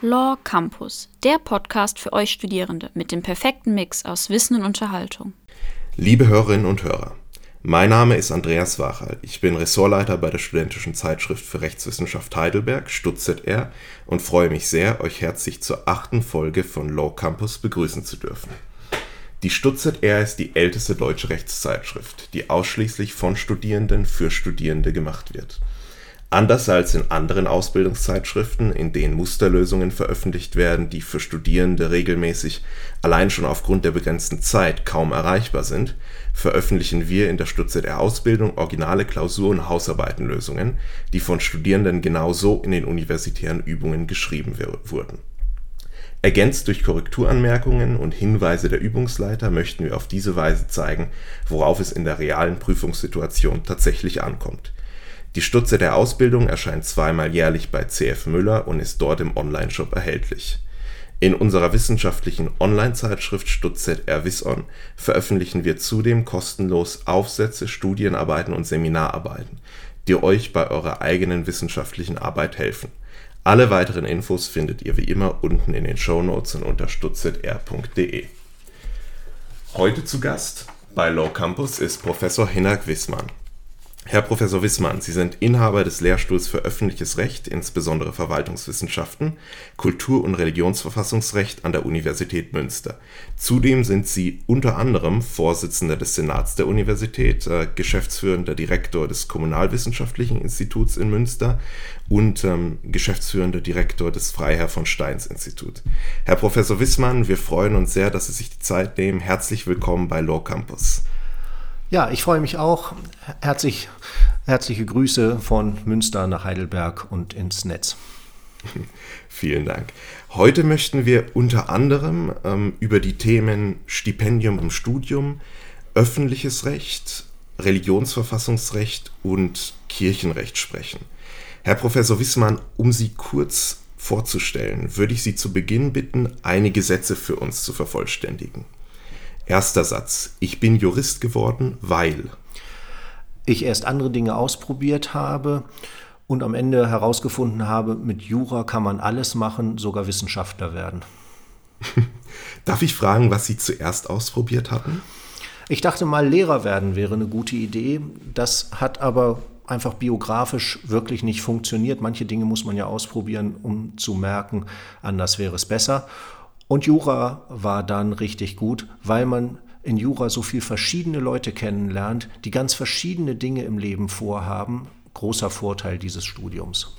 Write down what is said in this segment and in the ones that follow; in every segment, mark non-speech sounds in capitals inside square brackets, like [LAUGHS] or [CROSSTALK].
Law Campus, der Podcast für euch Studierende mit dem perfekten Mix aus Wissen und Unterhaltung. Liebe Hörerinnen und Hörer, mein Name ist Andreas Wachal. Ich bin Ressortleiter bei der Studentischen Zeitschrift für Rechtswissenschaft Heidelberg, StutzZR, und freue mich sehr, euch herzlich zur achten Folge von Law Campus begrüßen zu dürfen. Die StutzZR ist die älteste deutsche Rechtszeitschrift, die ausschließlich von Studierenden für Studierende gemacht wird. Anders als in anderen Ausbildungszeitschriften, in denen Musterlösungen veröffentlicht werden, die für Studierende regelmäßig allein schon aufgrund der begrenzten Zeit kaum erreichbar sind, veröffentlichen wir in der StudZR-Ausbildung originale Klausur- und Hausarbeitenlösungen, die von Studierenden genauso in den universitären Übungen geschrieben wurden. Ergänzt durch Korrekturanmerkungen und Hinweise der Übungsleiter möchten wir auf diese Weise zeigen, worauf es in der realen Prüfungssituation tatsächlich ankommt die Stutze der Ausbildung erscheint zweimal jährlich bei CF Müller und ist dort im Onlineshop erhältlich. In unserer wissenschaftlichen Online-Zeitschrift StutzZR Wisson veröffentlichen wir zudem kostenlos Aufsätze, Studienarbeiten und Seminararbeiten, die euch bei eurer eigenen wissenschaftlichen Arbeit helfen. Alle weiteren Infos findet ihr wie immer unten in den Shownotes und unter stutzr.de. Heute zu Gast bei Low Campus ist Professor Hinak Wissmann. Herr Professor Wissmann, Sie sind Inhaber des Lehrstuhls für öffentliches Recht, insbesondere Verwaltungswissenschaften, Kultur- und Religionsverfassungsrecht an der Universität Münster. Zudem sind Sie unter anderem Vorsitzender des Senats der Universität, äh, geschäftsführender Direktor des Kommunalwissenschaftlichen Instituts in Münster und ähm, geschäftsführender Direktor des Freiherr von Steins Institut. Herr Professor Wissmann, wir freuen uns sehr, dass Sie sich die Zeit nehmen. Herzlich willkommen bei Law Campus. Ja, ich freue mich auch. Herzlich, herzliche Grüße von Münster nach Heidelberg und ins Netz. [LAUGHS] Vielen Dank. Heute möchten wir unter anderem ähm, über die Themen Stipendium im Studium, öffentliches Recht, Religionsverfassungsrecht und Kirchenrecht sprechen. Herr Professor Wissmann, um Sie kurz vorzustellen, würde ich Sie zu Beginn bitten, einige Sätze für uns zu vervollständigen. Erster Satz. Ich bin Jurist geworden, weil ich erst andere Dinge ausprobiert habe und am Ende herausgefunden habe, mit Jura kann man alles machen, sogar Wissenschaftler werden. [LAUGHS] Darf ich fragen, was Sie zuerst ausprobiert hatten? Ich dachte mal, Lehrer werden wäre eine gute Idee. Das hat aber einfach biografisch wirklich nicht funktioniert. Manche Dinge muss man ja ausprobieren, um zu merken, anders wäre es besser. Und Jura war dann richtig gut, weil man in Jura so viel verschiedene Leute kennenlernt, die ganz verschiedene Dinge im Leben vorhaben. Großer Vorteil dieses Studiums.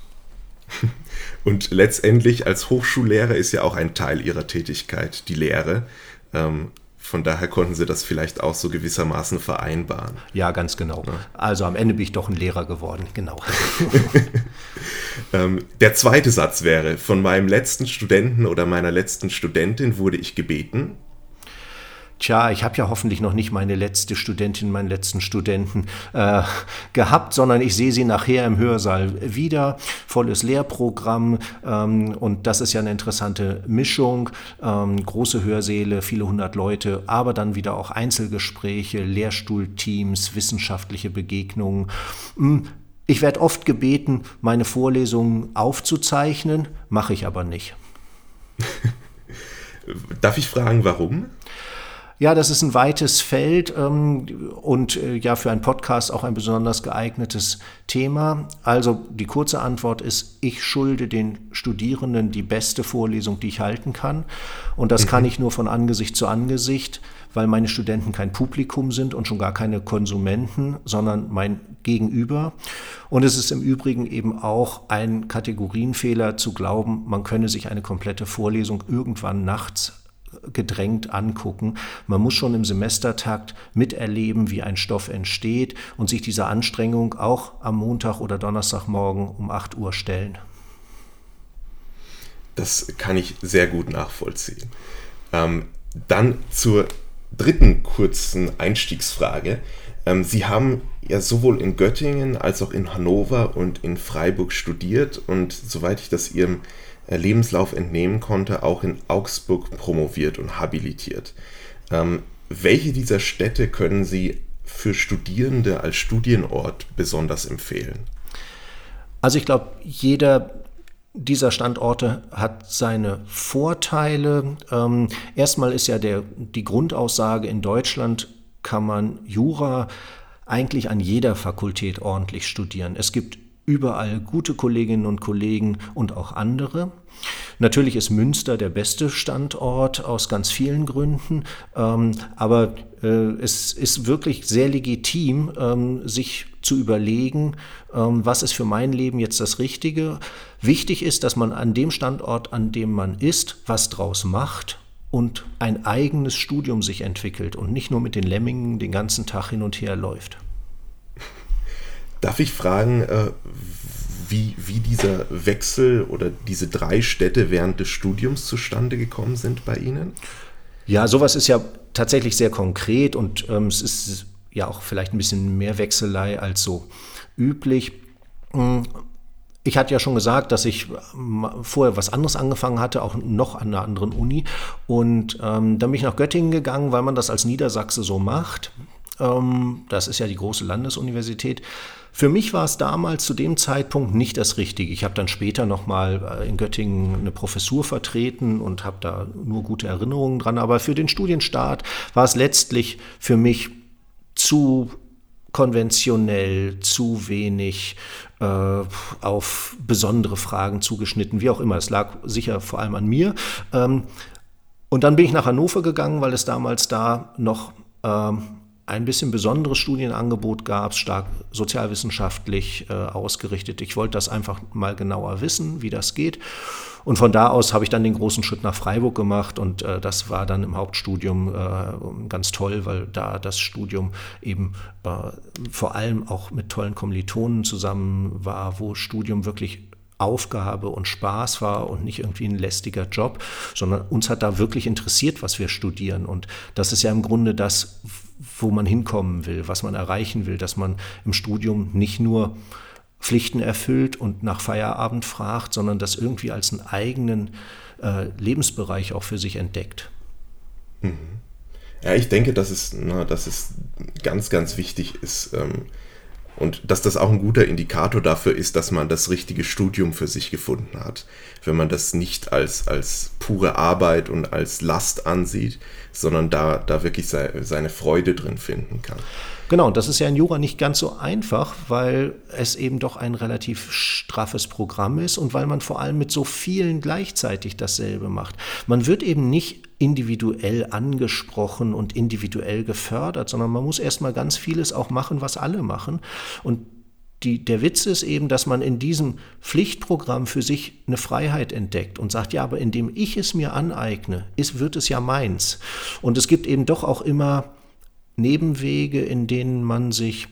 [LAUGHS] Und letztendlich als Hochschullehrer ist ja auch ein Teil ihrer Tätigkeit die Lehre. Von daher konnten sie das vielleicht auch so gewissermaßen vereinbaren. Ja, ganz genau. Ja. Also am Ende bin ich doch ein Lehrer geworden, genau. [LAUGHS] ähm, der zweite Satz wäre, von meinem letzten Studenten oder meiner letzten Studentin wurde ich gebeten, tja, ich habe ja hoffentlich noch nicht meine letzte Studentin, meinen letzten Studenten äh, gehabt, sondern ich sehe sie nachher im Hörsaal wieder, volles Lehrprogramm ähm, und das ist ja eine interessante Mischung, ähm, große Hörsäle, viele hundert Leute, aber dann wieder auch Einzelgespräche, Lehrstuhlteams, wissenschaftliche Begegnungen. Hm, ich werde oft gebeten, meine Vorlesungen aufzuzeichnen, mache ich aber nicht. [LAUGHS] Darf ich fragen, warum? Ja, das ist ein weites Feld ähm, und äh, ja für einen Podcast auch ein besonders geeignetes Thema. Also die kurze Antwort ist, ich schulde den Studierenden die beste Vorlesung, die ich halten kann. Und das mhm. kann ich nur von Angesicht zu Angesicht, weil meine Studenten kein Publikum sind und schon gar keine Konsumenten, sondern mein Gegenüber. Und es ist im Übrigen eben auch ein Kategorienfehler zu glauben, man könne sich eine komplette Vorlesung irgendwann nachts gedrängt angucken. Man muss schon im Semestertakt miterleben, wie ein Stoff entsteht und sich dieser Anstrengung auch am Montag oder Donnerstagmorgen um 8 Uhr stellen. Das kann ich sehr gut nachvollziehen. Ähm, dann zur dritten kurzen Einstiegsfrage. Ähm, Sie haben ja sowohl in Göttingen als auch in Hannover und in Freiburg studiert und soweit ich das Ihrem Lebenslauf entnehmen konnte, auch in Augsburg promoviert und habilitiert. Ähm, welche dieser Städte können Sie für Studierende als Studienort besonders empfehlen? Also ich glaube, jeder dieser Standorte hat seine Vorteile. Ähm, erstmal ist ja der, die Grundaussage, in Deutschland kann man Jura eigentlich an jeder Fakultät ordentlich studieren. Es gibt überall gute Kolleginnen und Kollegen und auch andere. Natürlich ist Münster der beste Standort aus ganz vielen Gründen, ähm, aber äh, es ist wirklich sehr legitim, ähm, sich zu überlegen, ähm, was ist für mein Leben jetzt das Richtige. Wichtig ist, dass man an dem Standort, an dem man ist, was draus macht und ein eigenes Studium sich entwickelt und nicht nur mit den Lemmingen den ganzen Tag hin und her läuft. Darf ich fragen, äh, wie, wie dieser Wechsel oder diese drei Städte während des Studiums zustande gekommen sind bei Ihnen? Ja, sowas ist ja tatsächlich sehr konkret und ähm, es ist ja auch vielleicht ein bisschen mehr Wechselei als so üblich. Hm, ich hatte ja schon gesagt, dass ich vorher was anderes angefangen hatte, auch noch an einer anderen Uni. Und ähm, dann bin ich nach Göttingen gegangen, weil man das als Niedersachse so macht. Ähm, das ist ja die große Landesuniversität. Für mich war es damals zu dem Zeitpunkt nicht das Richtige. Ich habe dann später nochmal äh, in Göttingen eine Professur vertreten und habe da nur gute Erinnerungen dran. Aber für den Studienstart war es letztlich für mich zu konventionell, zu wenig äh, auf besondere Fragen zugeschnitten, wie auch immer. Es lag sicher vor allem an mir. Ähm, und dann bin ich nach Hannover gegangen, weil es damals da noch ähm, ein bisschen besonderes Studienangebot gab, stark sozialwissenschaftlich äh, ausgerichtet. Ich wollte das einfach mal genauer wissen, wie das geht. Und von da aus habe ich dann den großen Schritt nach Freiburg gemacht und äh, das war dann im Hauptstudium äh, ganz toll, weil da das Studium eben äh, vor allem auch mit tollen Kommilitonen zusammen war, wo Studium wirklich Aufgabe und Spaß war und nicht irgendwie ein lästiger Job, sondern uns hat da wirklich interessiert, was wir studieren. Und das ist ja im Grunde das, wo man hinkommen will, was man erreichen will, dass man im Studium nicht nur Pflichten erfüllt und nach Feierabend fragt, sondern das irgendwie als einen eigenen äh, Lebensbereich auch für sich entdeckt. Mhm. Ja, ich denke, dass es, na, dass es ganz, ganz wichtig ist, ähm, und dass das auch ein guter Indikator dafür ist, dass man das richtige Studium für sich gefunden hat. Wenn man das nicht als, als pure Arbeit und als Last ansieht, sondern da, da wirklich sei, seine Freude drin finden kann. Genau, und das ist ja in Jura nicht ganz so einfach, weil es eben doch ein relativ straffes Programm ist und weil man vor allem mit so vielen gleichzeitig dasselbe macht. Man wird eben nicht individuell angesprochen und individuell gefördert, sondern man muss erstmal ganz vieles auch machen, was alle machen. Und die, der Witz ist eben, dass man in diesem Pflichtprogramm für sich eine Freiheit entdeckt und sagt, ja, aber indem ich es mir aneigne, ist, wird es ja meins. Und es gibt eben doch auch immer Nebenwege, in denen man sich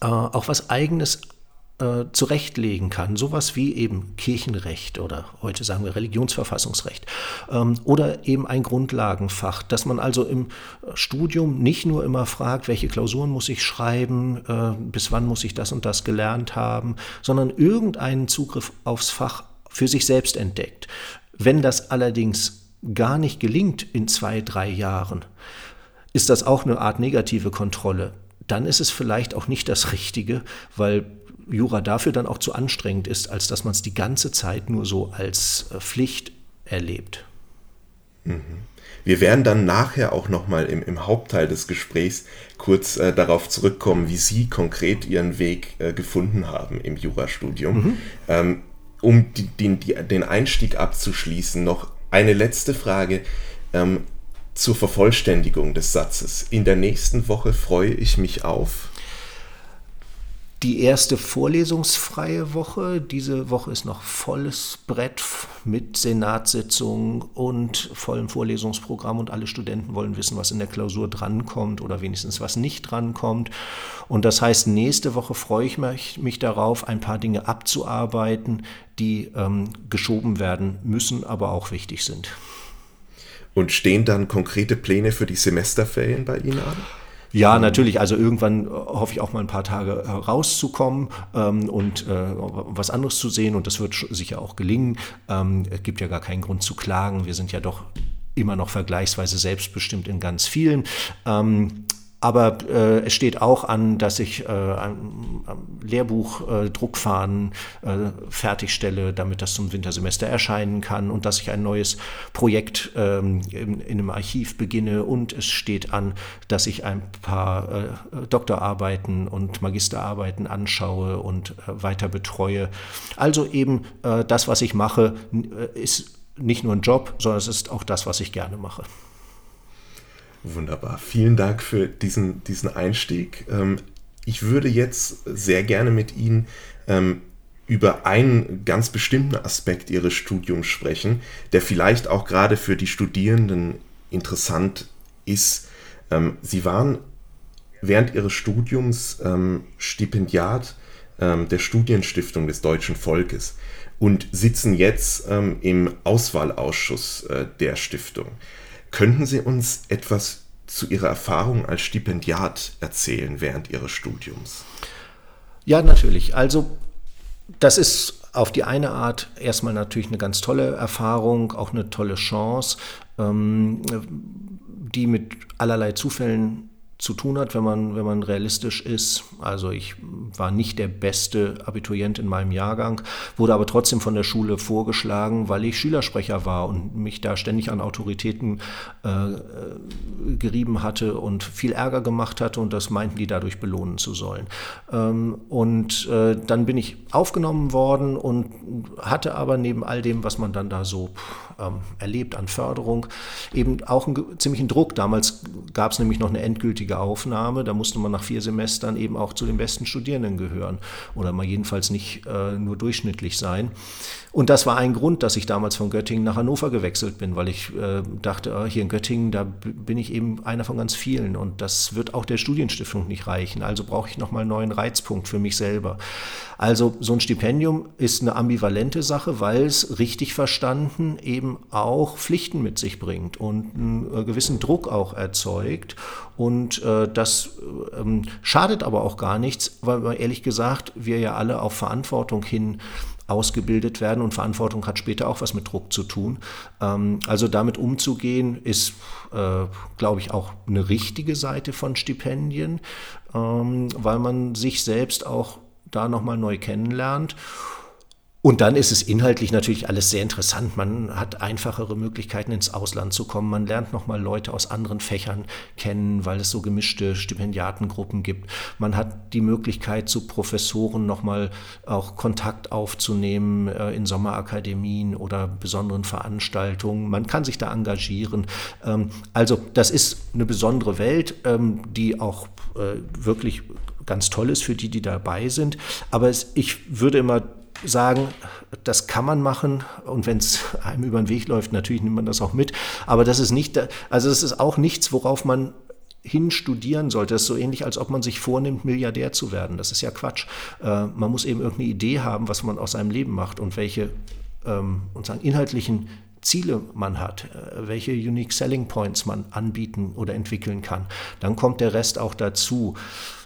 äh, auch was Eigenes äh, zurechtlegen kann. Sowas wie eben Kirchenrecht oder heute sagen wir Religionsverfassungsrecht ähm, oder eben ein Grundlagenfach, dass man also im Studium nicht nur immer fragt, welche Klausuren muss ich schreiben, äh, bis wann muss ich das und das gelernt haben, sondern irgendeinen Zugriff aufs Fach für sich selbst entdeckt. Wenn das allerdings gar nicht gelingt in zwei, drei Jahren, ist das auch eine Art negative Kontrolle. Dann ist es vielleicht auch nicht das Richtige, weil Jura dafür dann auch zu anstrengend ist, als dass man es die ganze Zeit nur so als äh, Pflicht erlebt. Mhm. Wir werden dann nachher auch nochmal im, im Hauptteil des Gesprächs kurz äh, darauf zurückkommen, wie Sie konkret Ihren Weg äh, gefunden haben im Jurastudium. Mhm. Ähm, um die, den, die, den Einstieg abzuschließen, noch eine letzte Frage. Ähm, zur Vervollständigung des Satzes. In der nächsten Woche freue ich mich auf. Die erste vorlesungsfreie Woche. Diese Woche ist noch volles Brett mit Senatssitzung und vollem Vorlesungsprogramm und alle Studenten wollen wissen, was in der Klausur drankommt oder wenigstens was nicht drankommt. Und das heißt, nächste Woche freue ich mich, mich darauf, ein paar Dinge abzuarbeiten, die ähm, geschoben werden müssen, aber auch wichtig sind. Und stehen dann konkrete Pläne für die Semesterferien bei Ihnen an? Ja, natürlich. Also irgendwann äh, hoffe ich auch mal ein paar Tage äh, rauszukommen ähm, und äh, was anderes zu sehen. Und das wird sicher auch gelingen. Ähm, es gibt ja gar keinen Grund zu klagen. Wir sind ja doch immer noch vergleichsweise selbstbestimmt in ganz vielen. Ähm, aber äh, es steht auch an, dass ich äh, ein, ein Lehrbuch äh, äh, fertigstelle, damit das zum Wintersemester erscheinen kann und dass ich ein neues Projekt ähm, in, in, einem Archiv beginne und es steht an, dass ich ein paar äh, Doktorarbeiten und Magisterarbeiten anschaue und äh, weiter betreue. Also eben äh, das, was ich mache, äh, ist nicht nur ein Job, sondern es ist auch das, was ich gerne mache. Wunderbar. Vielen Dank für diesen, diesen Einstieg. Ähm, ich würde jetzt sehr gerne mit Ihnen ähm, über einen ganz bestimmten Aspekt Ihres Studiums sprechen, der vielleicht auch gerade für die Studierenden interessant ist. Ähm, Sie waren während Ihres Studiums Stipendiat der Studienstiftung des deutschen Volkes und sitzen jetzt im Auswahlausschuss äh, der Stiftung. Könnten Sie uns etwas zu Ihrer Erfahrung als Stipendiat erzählen während Ihres Studiums? Ja, natürlich. Also das ist auf die eine Art erstmal natürlich eine ganz tolle Erfahrung, auch eine tolle Chance, ähm, die mit allerlei Zufällen zu tun hat, wenn man, wenn man realistisch ist. Also ich war nicht der beste Abiturient in meinem Jahrgang, wurde aber trotzdem von der Schule vorgeschlagen, weil ich Schülersprecher war und mich da ständig an Autoritäten äh, gerieben hatte und viel Ärger gemacht hatte und das meinten die dadurch belohnen zu sollen. Ähm, und äh, dann bin ich aufgenommen worden und hatte aber neben all dem, was man dann da so ähm, erlebt an Förderung, eben auch einen ziemlichen Druck. Damals gab es nämlich noch eine endgültige Aufnahme. Da musste man nach vier Semestern eben auch zu den besten Studierenden gehören oder mal jedenfalls nicht äh, nur durchschnittlich sein. Und das war ein Grund, dass ich damals von Göttingen nach Hannover gewechselt bin, weil ich äh, dachte, äh, hier in Göttingen, da bin ich eben einer von ganz vielen und das wird auch der Studienstiftung nicht reichen. Also brauche ich nochmal einen neuen Reizpunkt für mich selber. Also so ein Stipendium ist eine ambivalente Sache, weil es richtig verstanden eben auch Pflichten mit sich bringt und einen äh, gewissen Druck auch erzeugt. Und äh, das ähm, schadet aber auch gar nichts, weil ehrlich gesagt wir ja alle auf Verantwortung hin ausgebildet werden und Verantwortung hat später auch was mit Druck zu tun. Ähm, also damit umzugehen ist, äh, glaube ich, auch eine richtige Seite von Stipendien, ähm, weil man sich selbst auch da nochmal neu kennenlernt. Und dann ist es inhaltlich natürlich alles sehr interessant. Man hat einfachere Möglichkeiten, ins Ausland zu kommen. Man lernt nochmal Leute aus anderen Fächern kennen, weil es so gemischte Stipendiatengruppen gibt. Man hat die Möglichkeit, zu Professoren nochmal auch Kontakt aufzunehmen äh, in Sommerakademien oder besonderen Veranstaltungen. Man kann sich da engagieren. Ähm, also das ist eine besondere Welt, ähm, die auch äh, wirklich ganz toll ist für die, die dabei sind. Aber es, ich würde immer sagen, das kann man machen und wenn es einem über den Weg läuft, natürlich nimmt man das auch mit. Aber das ist nicht, also das ist auch nichts, worauf man hin studieren sollte. Das ist so ähnlich, als ob man sich vornimmt, Milliardär zu werden. Das ist ja Quatsch. Äh, man muss eben irgendeine Idee haben, was man aus seinem Leben macht und welche ähm, und sagen, inhaltlichen Ziele man hat, äh, welche Unique Selling Points man anbieten oder entwickeln kann. Dann kommt der Rest auch dazu.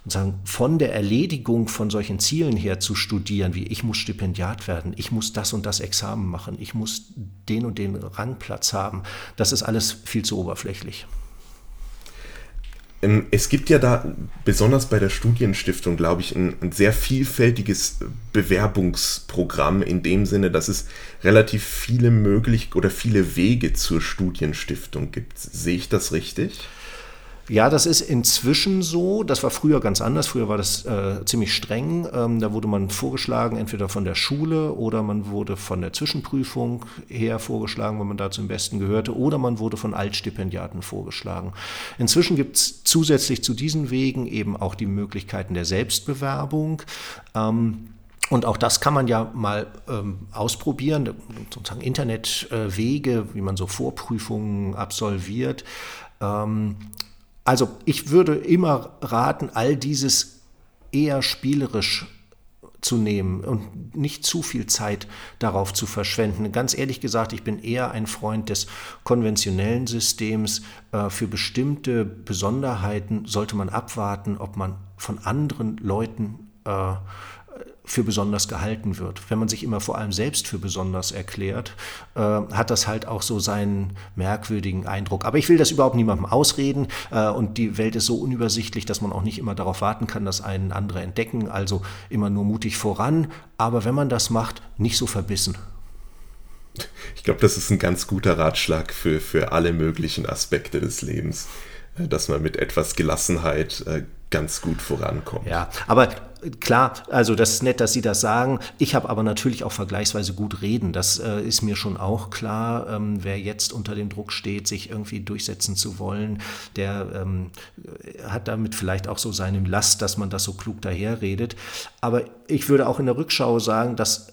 Und sagen, von der Erledigung von solchen Zielen her zu studieren, wie ich muss Stipendiat werden, ich muss das und das Examen machen, ich muss den und den Rangplatz haben, das ist alles viel zu oberflächlich. Ähm, es gibt ja da, besonders bei der Studienstiftung, glaube ich, ein, ein, sehr vielfältiges Bewerbungsprogramm in dem Sinne, dass es relativ viele möglich oder viele Wege zur Studienstiftung gibt. Sehe ich das richtig? Ja, das ist inzwischen so. Das war früher ganz anders. Früher war das äh, ziemlich streng. Ähm, da wurde man vorgeschlagen, entweder von der Schule oder man wurde von der Zwischenprüfung her vorgeschlagen, wenn man da zum Besten gehörte, oder man wurde von Altstipendiaten vorgeschlagen. Inzwischen gibt es zusätzlich zu diesen Wegen eben auch die Möglichkeiten der Selbstbewerbung. Ähm, und auch das kann man ja mal ähm, ausprobieren, sozusagen Internetwege, äh, wie man so Vorprüfungen absolviert. Ähm, also ich würde immer raten, all dieses eher spielerisch zu nehmen und nicht zu viel Zeit darauf zu verschwenden. Ganz ehrlich gesagt, ich bin eher ein Freund des konventionellen Systems. Äh, für bestimmte Besonderheiten sollte man abwarten, ob man von anderen Leuten äh, für besonders gehalten wird. Wenn man sich immer vor allem selbst für besonders erklärt, äh, hat das halt auch so seinen merkwürdigen Eindruck. Aber ich will das überhaupt niemandem ausreden äh, und die Welt ist so unübersichtlich, dass man auch nicht immer darauf warten kann, dass einen andere entdecken. Also immer nur mutig voran, aber wenn man das macht, nicht so verbissen. Ich glaube, das ist ein ganz guter Ratschlag für, für alle möglichen Aspekte des Lebens, dass man mit etwas Gelassenheit äh, ganz gut vorankommt. Ja, aber klar, also das ist nett, dass Sie das sagen. Ich habe aber natürlich auch vergleichsweise gut reden. Das äh, ist mir schon auch klar. Ähm, wer jetzt unter dem Druck steht, sich irgendwie durchsetzen zu wollen, der ähm, hat damit vielleicht auch so seine Last, dass man das so klug daherredet. Aber ich würde auch in der Rückschau sagen, dass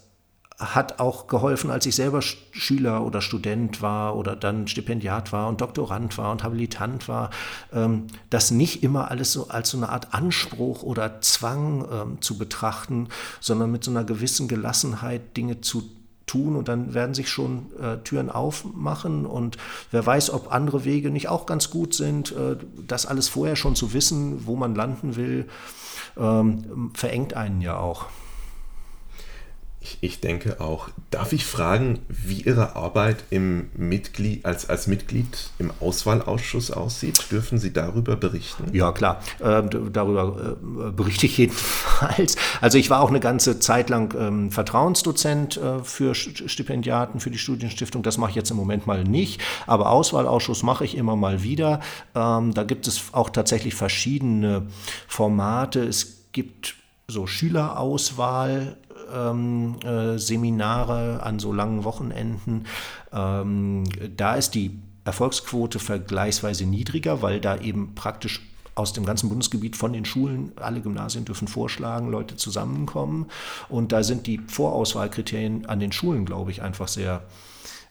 hat auch geholfen, als ich selber Schüler oder Student war oder dann Stipendiat war und Doktorand war und Habilitant war, ähm, das nicht immer alles so als so eine Art Anspruch oder Zwang ähm, zu betrachten, sondern mit so einer gewissen Gelassenheit Dinge zu tun und dann werden sich schon äh, Türen aufmachen und wer weiß, ob andere Wege nicht auch ganz gut sind. Äh, das alles vorher schon zu wissen, wo man landen will, ähm, verengt einen ja auch. Ich, denke auch. Darf ich fragen, wie Ihre Arbeit im Mitglied, als, als Mitglied im Auswahlausschuss aussieht? Dürfen Sie darüber berichten? Ja, klar. Äh, darüber äh, berichte ich [LAUGHS] jedenfalls. Also ich war auch eine ganze Zeit lang ähm, Vertrauensdozent äh, für Stipendiaten, für die Studienstiftung. Das mache ich jetzt im Moment mal nicht. Aber Auswahlausschuss mache ich immer mal wieder. Ähm, da gibt es auch tatsächlich verschiedene Formate. Es gibt so Schülerauswahl ähm, äh, Seminare an so langen Wochenenden. Ähm, da ist die Erfolgsquote vergleichsweise niedriger, weil da eben praktisch aus dem ganzen Bundesgebiet von den Schulen, alle Gymnasien dürfen vorschlagen, Leute zusammenkommen. Und da sind die Vorauswahlkriterien an den Schulen, glaube ich, einfach sehr,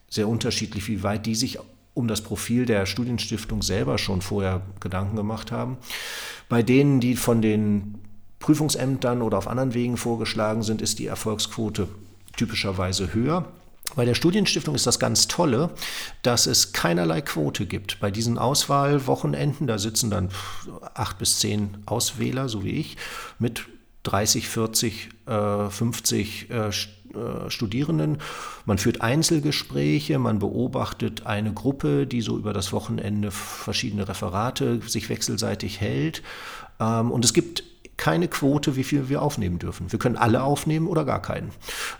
sehr unterschiedlich, wie weit die sich um das Profil der Studienstiftung selber schon vorher Gedanken gemacht haben. Bei denen, die von den Prüfungsämtern oder auf anderen Wegen vorgeschlagen sind, ist die Erfolgsquote typischerweise höher. Bei der Studienstiftung ist das ganz Tolle, dass es keinerlei Quote gibt. Bei diesen Auswahlwochenenden, da sitzen dann acht bis zehn Auswähler, so wie ich, mit 30, 40, 50 Studierenden. Man führt Einzelgespräche, man beobachtet eine Gruppe, die so über das Wochenende verschiedene Referate sich wechselseitig hält. Ähm, und es gibt keine Quote, wie viel wir aufnehmen dürfen. Wir können alle aufnehmen oder gar keinen.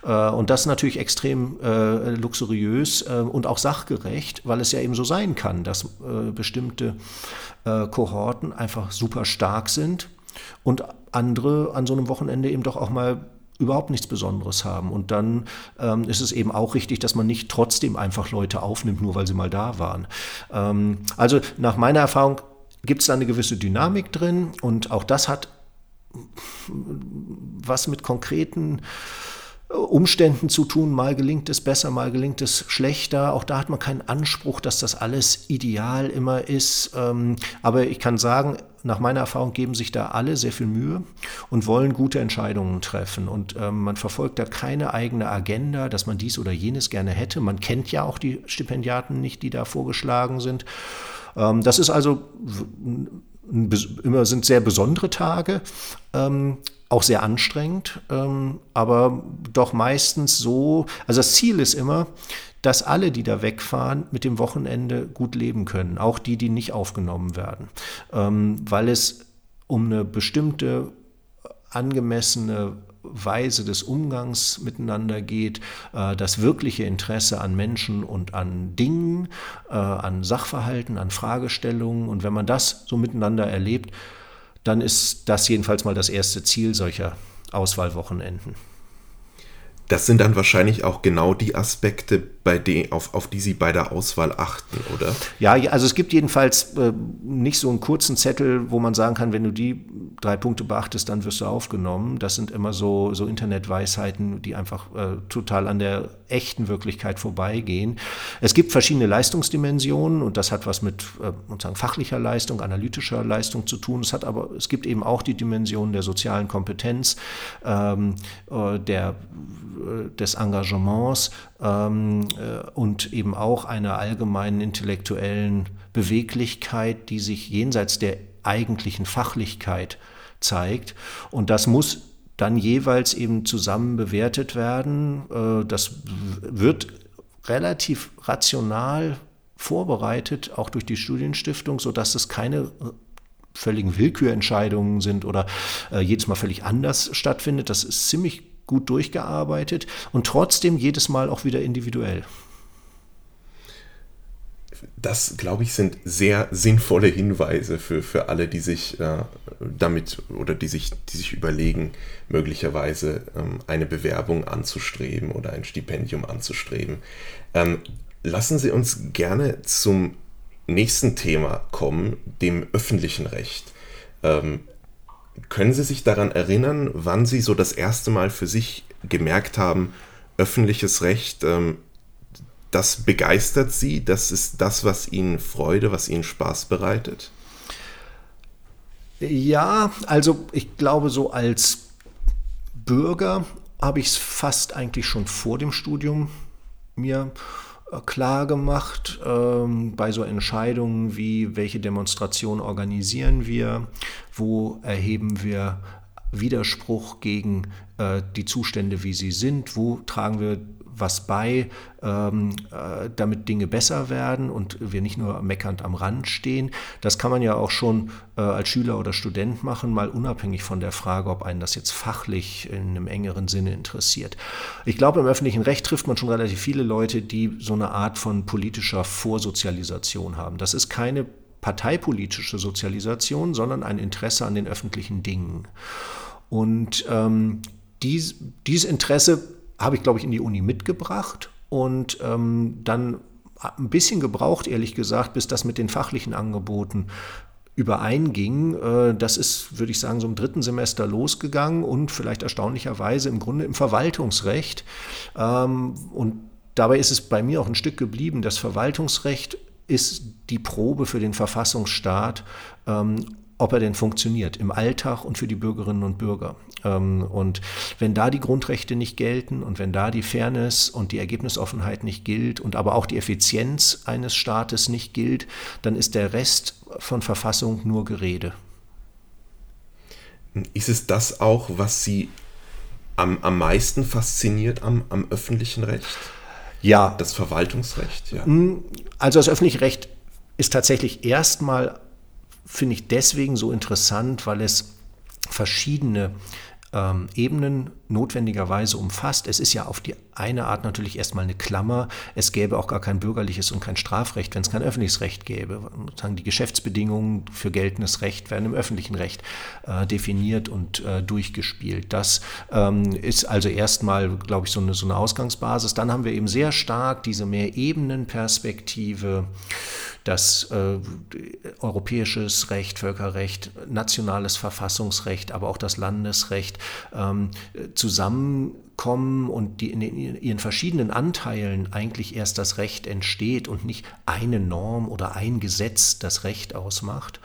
Äh, und das ist natürlich extrem äh, luxuriös äh, und auch sachgerecht, weil es ja eben so sein kann, dass bestimmte Kohorten einfach super stark sind und andere an so einem Wochenende eben doch auch mal überhaupt nichts Besonderes haben. Und dann ähm, ist es eben auch richtig, dass man nicht trotzdem einfach Leute aufnimmt, nur weil sie mal da waren. Ähm, also nach meiner Erfahrung gibt es da eine gewisse Dynamik drin und auch das hat was mit konkreten Umständen zu tun. Mal gelingt es besser, mal gelingt es schlechter. Auch da hat man keinen Anspruch, dass das alles ideal immer ist. Ähm, aber ich kann sagen, nach meiner Erfahrung geben sich da alle sehr viel Mühe und wollen gute Entscheidungen treffen. Und ähm, man verfolgt da keine eigene Agenda, dass man dies oder jenes gerne hätte. Man kennt ja auch die Stipendiaten nicht, die da vorgeschlagen sind. Ähm, das ist also immer sind sehr besondere Tage, ähm, auch sehr anstrengend, ähm, aber doch meistens so, also das Ziel ist immer, dass alle, die da wegfahren, mit dem Wochenende gut leben können, auch die, die nicht aufgenommen werden, ähm, weil es um eine bestimmte angemessene Weise des Umgangs miteinander geht, äh, das wirkliche Interesse an Menschen und an Dingen, äh, an Sachverhalten, an Fragestellungen. Und wenn man das so miteinander erlebt, dann ist das jedenfalls mal das erste Ziel solcher Auswahlwochenenden. Das sind dann wahrscheinlich auch genau die Aspekte, bei den, auf, auf die Sie bei der Auswahl achten, oder? Ja, also es gibt jedenfalls äh, nicht so einen kurzen Zettel, wo man sagen kann, wenn du die drei Punkte beachtest, dann wirst du aufgenommen. Das sind immer so, so Internetweisheiten, die einfach äh, total an der echten Wirklichkeit vorbeigehen. Es gibt verschiedene Leistungsdimensionen und das hat was mit äh, sozusagen fachlicher Leistung, analytischer Leistung zu tun. Es hat aber, es gibt eben auch die Dimension der sozialen Kompetenz, ähm, äh, der äh, des Engagements ähm, äh, und eben auch einer allgemeinen intellektuellen Beweglichkeit, die sich jenseits der eigentlichen Fachlichkeit zeigt. Und das muss dann jeweils eben zusammen bewertet werden. Äh, das wird relativ rational vorbereitet, auch durch die Studienstiftung, sodass es keine völligen Willkürentscheidungen sind oder äh, jedes Mal völlig anders stattfindet. Das ist ziemlich gut durchgearbeitet und trotzdem jedes Mal auch wieder individuell. Das, glaube ich, sind sehr sinnvolle Hinweise für, für alle, die sich äh, damit oder die sich, die sich überlegen, möglicherweise ähm, eine Bewerbung anzustreben oder ein Stipendium anzustreben. Ähm, lassen Sie uns gerne zum nächsten Thema kommen, dem öffentlichen Recht. Ähm, können Sie sich daran erinnern, wann Sie so das erste Mal für sich gemerkt haben, öffentliches Recht, ähm, das begeistert Sie, das ist das, was Ihnen Freude, was Ihnen Spaß bereitet? Ja, also ich glaube, so als Bürger habe ich es fast eigentlich schon vor dem Studium mir klar gemacht ähm, bei so Entscheidungen wie, welche Demonstration organisieren wir, wo erheben wir Widerspruch gegen äh, die Zustände, wie sie sind, wo tragen wir was bei, ähm, äh, damit Dinge besser werden und wir nicht nur meckernd am Rand stehen. Das kann man ja auch schon äh, als Schüler oder Student machen, mal unabhängig von der Frage, ob einen das jetzt fachlich in einem engeren Sinne interessiert. Ich glaube, im öffentlichen Recht trifft man schon relativ viele Leute, die so eine Art von politischer Vorsozialisation haben. Das ist keine parteipolitische Sozialisation, sondern ein Interesse an den öffentlichen Dingen. Und ähm, dies, dieses Interesse habe ich, glaube ich, in die Uni mitgebracht und ähm, dann ein bisschen gebraucht, ehrlich gesagt, bis das mit den fachlichen Angeboten übereinging. Äh, das ist, würde ich sagen, so im dritten Semester losgegangen und vielleicht erstaunlicherweise im Grunde im Verwaltungsrecht. Ähm, und dabei ist es bei mir auch ein Stück geblieben. Das Verwaltungsrecht ist die Probe für den Verfassungsstaat ähm, ob er denn funktioniert im Alltag und für die Bürgerinnen und Bürger. Ähm, und wenn da die Grundrechte nicht gelten und wenn da die Fairness und die Ergebnisoffenheit nicht gilt und aber auch die Effizienz eines Staates nicht gilt, dann ist der Rest von Verfassung nur Gerede. Ist es das auch, was Sie am, am meisten fasziniert am, am öffentlichen Recht? Ja. Das Verwaltungsrecht, ja. Mm, also das öffentliche Recht ist tatsächlich erstmal finde ich deswegen so interessant, weil es verschiedene ähm, Ebenen notwendigerweise umfasst. Es ist ja auf die eine Art natürlich erstmal eine Klammer. Es gäbe auch gar kein bürgerliches und kein Strafrecht, wenn es kein öffentliches Recht gäbe. Die Geschäftsbedingungen für geltendes Recht werden im öffentlichen Recht äh, definiert und äh, durchgespielt. Das ähm, ist also erstmal, glaube ich, so eine, so eine Ausgangsbasis. Dann haben wir eben sehr stark diese Mehrebenenperspektive, dass äh, europäisches Recht, Völkerrecht, nationales Verfassungsrecht, aber auch das Landesrecht ähm, zusammenkommen und die in ihren verschiedenen Anteilen eigentlich erst das Recht entsteht und nicht eine Norm oder ein Gesetz das Recht ausmacht.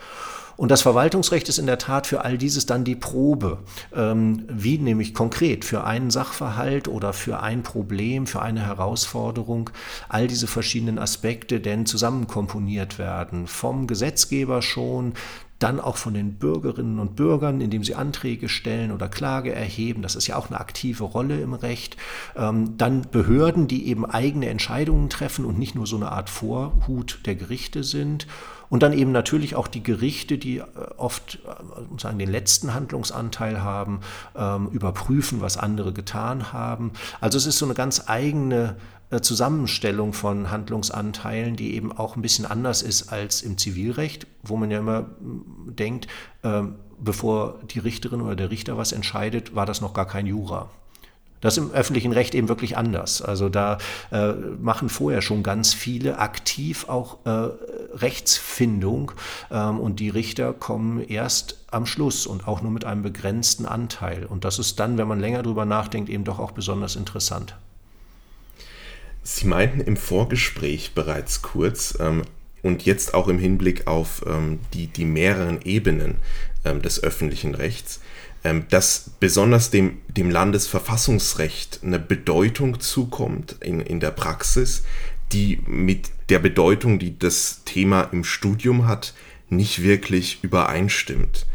Und das Verwaltungsrecht ist in der Tat für all dieses dann die Probe. Ähm, wie nämlich konkret für einen Sachverhalt oder für ein Problem, für eine Herausforderung all diese verschiedenen Aspekte denn zusammenkomponiert werden. Vom Gesetzgeber schon, dann auch von den Bürgerinnen und Bürgern, indem sie Anträge stellen oder Klage erheben. Das ist ja auch eine aktive Rolle im Recht. Ähm, dann Behörden, die eben eigene Entscheidungen treffen und nicht nur so eine Art Vorhut der Gerichte sind. Und dann eben natürlich auch die Gerichte, die äh, oft äh, sagen, den letzten Handlungsanteil haben, ähm, überprüfen, was andere getan haben. Also es ist so eine ganz eigene äh, Zusammenstellung von Handlungsanteilen, die eben auch ein bisschen anders ist als im Zivilrecht, wo man ja immer denkt, ähm, bevor die Richterin oder der Richter was entscheidet, war das noch gar kein Jura. Das ist im öffentlichen Recht eben wirklich anders. Also da äh, machen vorher schon ganz viele aktiv auch äh, Rechtsfindung ähm, und die Richter kommen erst am Schluss und auch nur mit einem begrenzten Anteil. Und das ist dann, wenn man länger drüber nachdenkt, eben doch auch besonders interessant. Sie meinten im Vorgespräch bereits kurz ähm, und jetzt auch im Hinblick auf ähm, die, die mehreren Ebenen ähm, des öffentlichen Rechts, ähm, dass besonders dem, dem Landesverfassungsrecht eine Bedeutung zukommt in, in der Praxis, die mit der Bedeutung, die das Thema im Studium hat, nicht wirklich übereinstimmt.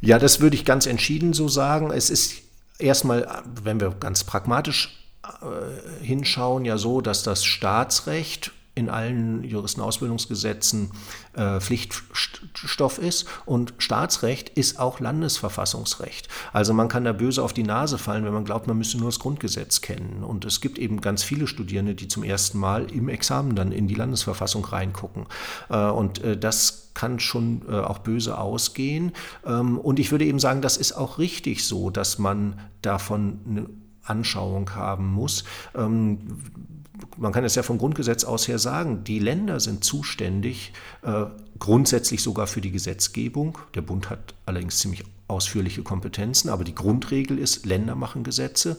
Ja, das würde ich ganz entschieden so sagen. Es ist erstmal, wenn wir ganz pragmatisch äh, hinschauen, ja so, dass das Staatsrecht in allen Juristenausbildungsgesetzen äh, Pflichtstoff ist und Staatsrecht ist auch Landesverfassungsrecht. Also man kann da böse auf die Nase fallen, wenn man glaubt, man müsste nur das Grundgesetz kennen. Und es gibt eben ganz viele Studierende, die zum ersten Mal im Examen dann in die Landesverfassung reingucken. Äh, und äh, das kann schon äh, auch böse ausgehen. Ähm, und ich würde eben sagen, das ist auch richtig so, dass man davon eine Anschauung haben muss. Ähm, man kann es ja vom Grundgesetz aus her sagen, die Länder sind zuständig, äh, grundsätzlich sogar für die Gesetzgebung. Der Bund hat allerdings ziemlich ausführliche Kompetenzen, aber die Grundregel ist, Länder machen Gesetze.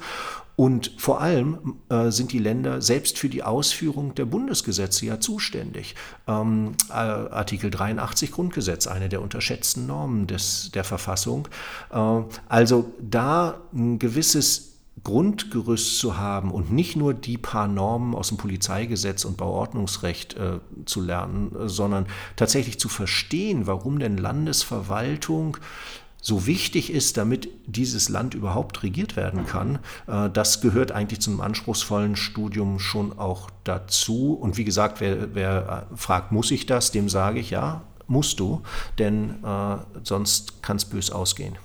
Und vor allem äh, sind die Länder selbst für die Ausführung der Bundesgesetze ja zuständig. Ähm, äh, Artikel 83 Grundgesetz, eine der unterschätzten Normen des, der Verfassung. Äh, also da ein gewisses Grundgerüst zu haben und nicht nur die paar Normen aus dem Polizeigesetz und Bauordnungsrecht äh, zu lernen, sondern tatsächlich zu verstehen, warum denn Landesverwaltung so wichtig ist, damit dieses Land überhaupt regiert werden kann, äh, das gehört eigentlich zu einem anspruchsvollen Studium schon auch dazu. Und wie gesagt, wer, wer fragt, muss ich das, dem sage ich ja, musst du, denn äh, sonst kann es bös ausgehen.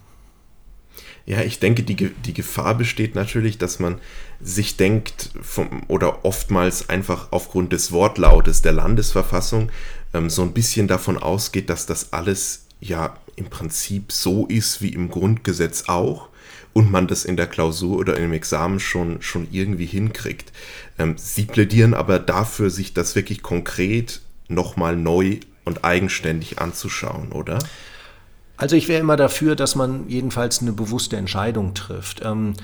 Ja, ich denke, die, die Gefahr besteht natürlich, dass man sich denkt, vom, oder oftmals einfach aufgrund des Wortlautes der Landesverfassung ähm, so ein bisschen davon ausgeht, dass das alles ja im Prinzip so ist wie im Grundgesetz auch und man das in der Klausur oder im Examen schon, schon irgendwie hinkriegt. Ähm, sie plädieren aber dafür, sich das wirklich konkret nochmal neu und eigenständig anzuschauen, oder? Also ich wäre immer dafür, dass man jedenfalls eine bewusste Entscheidung trifft. Ähm,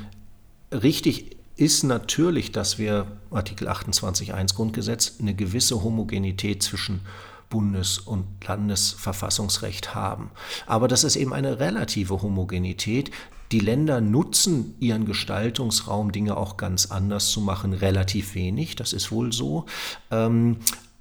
richtig ist natürlich, dass wir Artikel 28.1 Grundgesetz eine gewisse Homogenität zwischen Bundes- und Landesverfassungsrecht haben. Aber das ist eben eine relative Homogenität. Die Länder nutzen ihren Gestaltungsraum, Dinge auch ganz anders zu machen, relativ wenig, das ist wohl so. Ähm,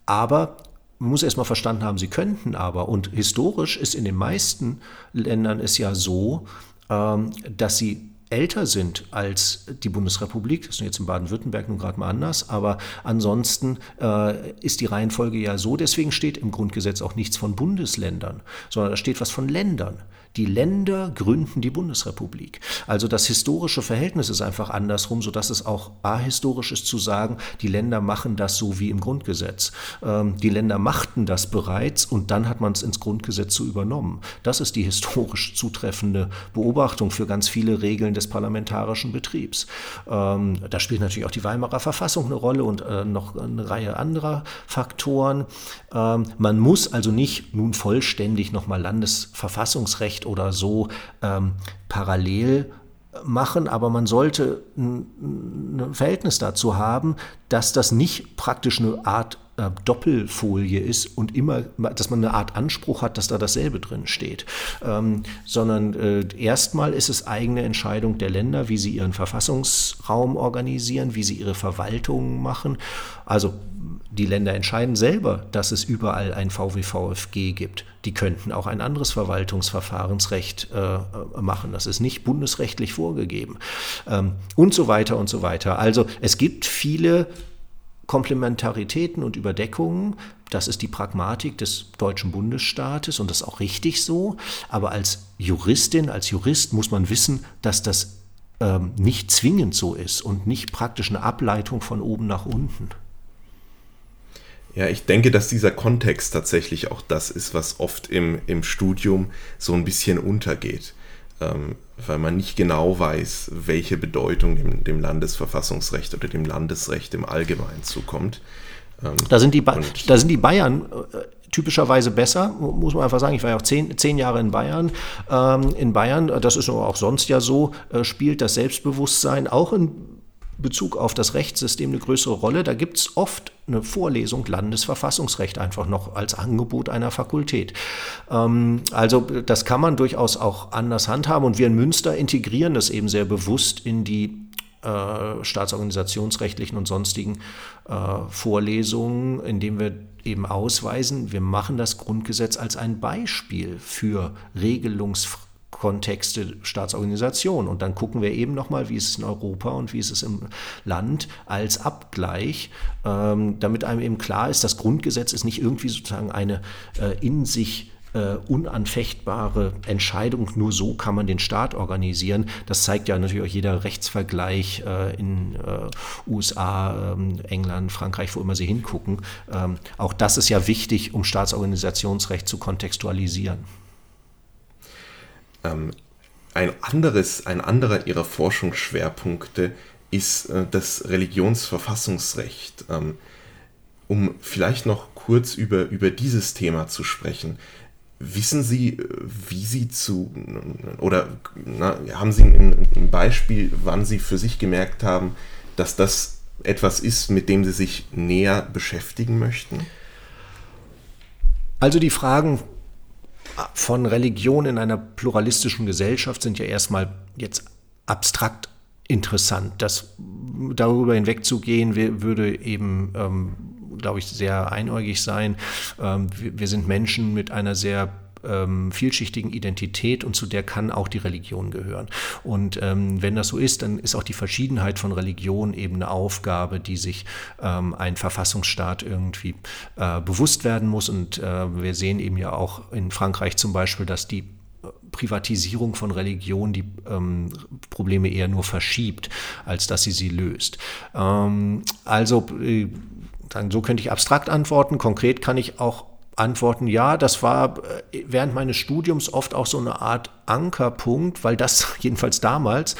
aber muss erstmal verstanden haben, sie könnten aber. Und historisch ist in den meisten Ländern es ja so, ähm, dass sie älter sind als die Bundesrepublik. Das ist jetzt in Baden-Württemberg nun gerade mal anders, aber ansonsten äh, ist die Reihenfolge ja so. Deswegen steht im Grundgesetz auch nichts von Bundesländern, sondern da steht was von Ländern. Die Länder gründen die Bundesrepublik. Also das historische Verhältnis ist einfach andersrum, sodass es auch ahistorisch ist zu sagen, die Länder machen das so wie im Grundgesetz. Ähm, die Länder machten das bereits und dann hat man es ins Grundgesetz so übernommen. Das ist die historisch zutreffende Beobachtung für ganz viele Regeln des parlamentarischen Betriebs. Ähm, da spielt natürlich auch die Weimarer Verfassung eine Rolle und äh, noch eine Reihe anderer Faktoren. Ähm, man muss also nicht nun vollständig nochmal Landesverfassungsrecht Recht oder so ähm, parallel machen, aber man sollte ein, ein, Verhältnis dazu haben, dass das nicht praktisch eine Art äh, Doppelfolie ist und immer, dass man eine Art Anspruch hat, dass da dasselbe drin steht, ähm, sondern äh, erstmal ist es eigene Entscheidung der Länder, wie sie ihren Verfassungsraum organisieren, wie sie ihre Verwaltungen machen. Also die Länder entscheiden selber, dass es überall ein VWVFG gibt. Die könnten auch ein anderes Verwaltungsverfahrensrecht äh, machen. Das ist nicht bundesrechtlich vorgegeben. Ähm, und so weiter und so weiter. Also es gibt viele Komplementaritäten und Überdeckungen. Das ist die Pragmatik des deutschen Bundesstaates und das ist auch richtig so. Aber als Juristin, als Jurist muss man wissen, dass das ähm, nicht zwingend so ist und nicht praktisch eine Ableitung von oben nach unten. Ja, ich denke, dass dieser Kontext tatsächlich auch das ist, was oft im, im Studium so ein bisschen untergeht, ähm, weil man nicht genau weiß, welche Bedeutung dem, dem Landesverfassungsrecht oder dem Landesrecht im Allgemeinen zukommt. Ähm, da, sind die da sind die Bayern äh, typischerweise besser, muss man einfach sagen. Ich war ja auch zehn, zehn Jahre in Bayern. Ähm, in Bayern, das ist auch sonst ja so, äh, spielt das Selbstbewusstsein auch in Bezug auf das Rechtssystem eine größere Rolle. Da gibt es oft eine Vorlesung Landesverfassungsrecht einfach noch als Angebot einer Fakultät. Ähm, also das kann man durchaus auch anders handhaben und wir in Münster integrieren das eben sehr bewusst in die äh, staatsorganisationsrechtlichen und sonstigen äh, Vorlesungen, indem wir eben ausweisen, wir machen das Grundgesetz als ein Beispiel für Regelungsfreiheit Kontexte Staatsorganisation. Und dann gucken wir eben nochmal, wie ist es in Europa und wie ist es im Land als Abgleich, ähm, damit einem eben klar ist, das Grundgesetz ist nicht irgendwie sozusagen eine äh, in sich äh, unanfechtbare Entscheidung. Nur so kann man den Staat organisieren. Das zeigt ja natürlich auch jeder Rechtsvergleich äh, in äh, USA, ähm, England, Frankreich, wo immer Sie hingucken. Ähm, auch das ist ja wichtig, um Staatsorganisationsrecht zu kontextualisieren. Ähm, ein, anderes, ein anderer Ihrer Forschungsschwerpunkte ist äh, das Religionsverfassungsrecht. Ähm, um vielleicht noch kurz über, über dieses Thema zu sprechen. Wissen Sie, wie Sie zu, oder na, haben Sie ein, ein, Beispiel, wann Sie für sich gemerkt haben, dass das etwas ist, mit dem Sie sich näher beschäftigen möchten? Also die Fragen von Religion in einer pluralistischen Gesellschaft sind ja erstmal jetzt abstrakt interessant. Das darüber hinwegzugehen würde eben ähm, glaube ich, sehr einäugig sein. Ähm, wir sind Menschen mit einer sehr ähm, vielschichtigen Identität und zu der kann auch die Religion gehören. Und ähm, wenn das so ist, dann ist auch die Verschiedenheit von Religionen eben eine Aufgabe, die sich ähm, ein Verfassungsstaat irgendwie äh, bewusst werden muss. Und äh, wir sehen eben ja auch in Frankreich zum Beispiel, dass die Privatisierung von Religion die ähm, Probleme eher nur verschiebt, als dass sie sie löst. Ähm, also äh, so könnte ich abstrakt antworten. Konkret kann ich auch antworten, ja, das war äh, während meines Studiums oft auch so eine Art Ankerpunkt, weil das [LAUGHS] jedenfalls damals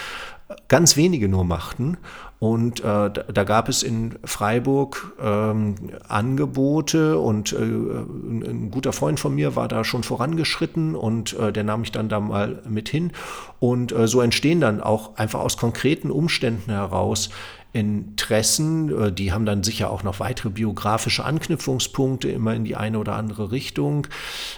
ganz wenige nur machten. Und äh, da, gab es in Freiburg ähm, Angebote und äh, ein, ein, guter Freund von mir war da schon vorangeschritten und äh, der nahm mich dann da mal mit hin. Und äh, so entstehen dann auch einfach aus konkreten Umständen heraus Interessen. Äh, die haben dann sicher auch noch weitere biografische Anknüpfungspunkte immer in die eine oder andere Richtung.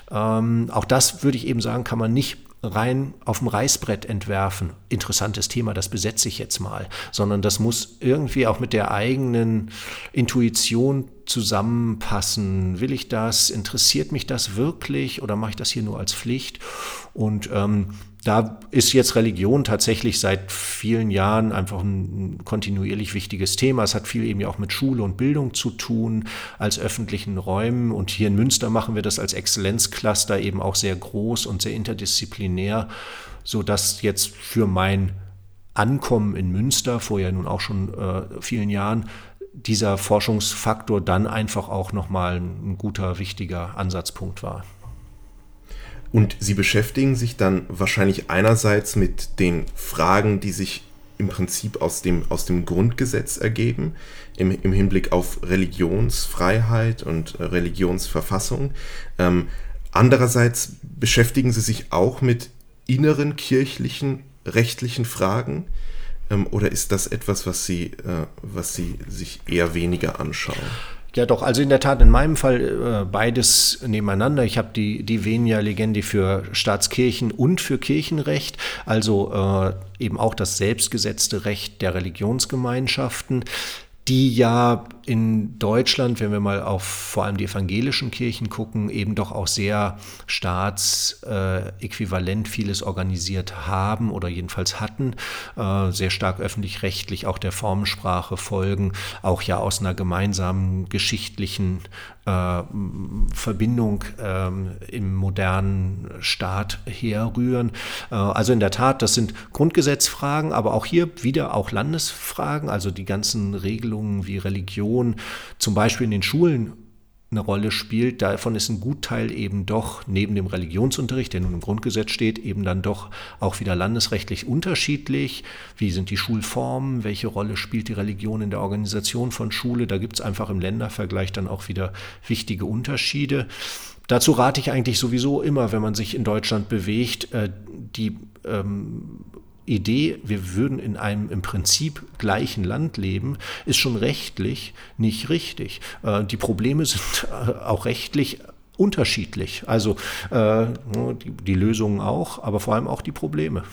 Ähm, auch das würde ich eben sagen, kann man nicht rein auf dem Reißbrett entwerfen. Interessantes Thema, das besetze ich jetzt mal, sondern das muss irgendwie auch mit der eigenen Intuition zusammenpassen. Will ich das? Interessiert mich das wirklich oder mache ich das hier nur als Pflicht? Und ähm, da ist jetzt Religion tatsächlich seit vielen Jahren einfach ein kontinuierlich wichtiges Thema. Es hat viel eben ja auch mit Schule und Bildung zu tun, als öffentlichen Räumen. Und hier in Münster machen wir das als Exzellenzcluster eben auch sehr groß und sehr interdisziplinär, sodass jetzt für mein Ankommen in Münster, vor ja nun auch schon äh, vielen Jahren, dieser Forschungsfaktor dann einfach auch nochmal ein guter, wichtiger Ansatzpunkt war. Und sie beschäftigen sich dann wahrscheinlich einerseits mit den Fragen, die sich im Prinzip aus dem, aus dem Grundgesetz ergeben, im, im Hinblick auf Religionsfreiheit und Religionsverfassung. Ähm, andererseits beschäftigen sie sich auch mit inneren kirchlichen, rechtlichen Fragen. Ähm, oder ist das etwas, was sie, äh, was sie sich eher weniger anschauen? Ja, doch, also in der Tat in meinem Fall äh, beides nebeneinander. Ich habe die, die Venia Legendi für Staatskirchen und für Kirchenrecht, also äh, eben auch das selbstgesetzte Recht der Religionsgemeinschaften die ja in Deutschland, wenn wir mal auf vor allem die evangelischen Kirchen gucken, eben doch auch sehr staatsäquivalent vieles organisiert haben oder jedenfalls hatten, äh, sehr stark öffentlich-rechtlich auch der Formensprache folgen, auch ja aus einer gemeinsamen geschichtlichen äh, Verbindung ähm, im modernen Staat herrühren. Äh, also in der Tat, das sind Grundgesetzfragen, aber auch hier wieder auch Landesfragen, also die ganzen Regelungen wie Religion, zum Beispiel in den Schulen eine Rolle spielt. Davon ist ein Gutteil eben doch neben dem Religionsunterricht, der nun im Grundgesetz steht, eben dann doch auch wieder landesrechtlich unterschiedlich. Wie sind die Schulformen? Welche Rolle spielt die Religion in der Organisation von Schule? Da gibt es einfach im Ländervergleich dann auch wieder wichtige Unterschiede. Dazu rate ich eigentlich sowieso immer, wenn man sich in Deutschland bewegt, äh, die ähm, Idee, wir würden in einem im Prinzip gleichen Land leben, ist schon rechtlich nicht richtig. Äh, die Probleme sind äh, auch rechtlich unterschiedlich. Also äh, die, die Lösungen auch, aber vor allem auch die Probleme.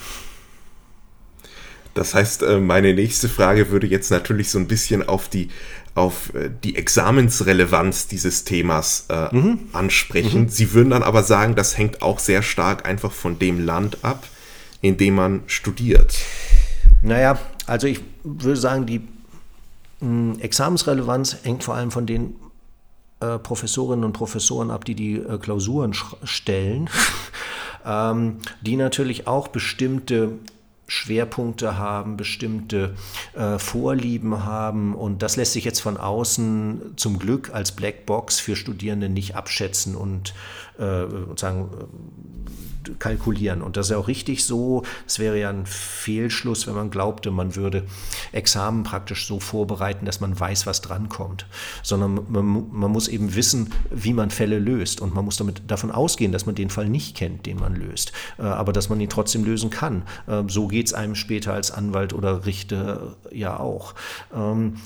Das heißt, äh, meine nächste Frage würde jetzt natürlich so ein bisschen auf die, auf äh, die Examensrelevanz dieses Themas äh, mhm. ansprechen. Mhm. Sie würden dann aber sagen, das hängt auch sehr stark einfach von dem Land ab, in dem man studiert. Naja, also ich würde sagen, die mh, hm, Examensrelevanz hängt vor allem von den äh, Professorinnen und Professoren ab, die die äh, Klausuren stellen, [LAUGHS] ähm, die natürlich auch bestimmte Schwerpunkte haben, bestimmte äh, Vorlieben haben. Und das lässt sich jetzt von außen zum Glück als Blackbox für Studierende nicht abschätzen. Und äh, sagen kalkulieren. Und das ist ja auch richtig so. Es wäre ja ein Fehlschluss, wenn man glaubte, man würde Examen praktisch so vorbereiten, dass man weiß, was drankommt. Sondern man, man muss eben wissen, wie man Fälle löst. Und man muss damit davon ausgehen, dass man den Fall nicht kennt, den man löst. Äh, aber dass man ihn trotzdem lösen kann. Äh, so geht es einem später als Anwalt oder Richter ja auch. Ähm,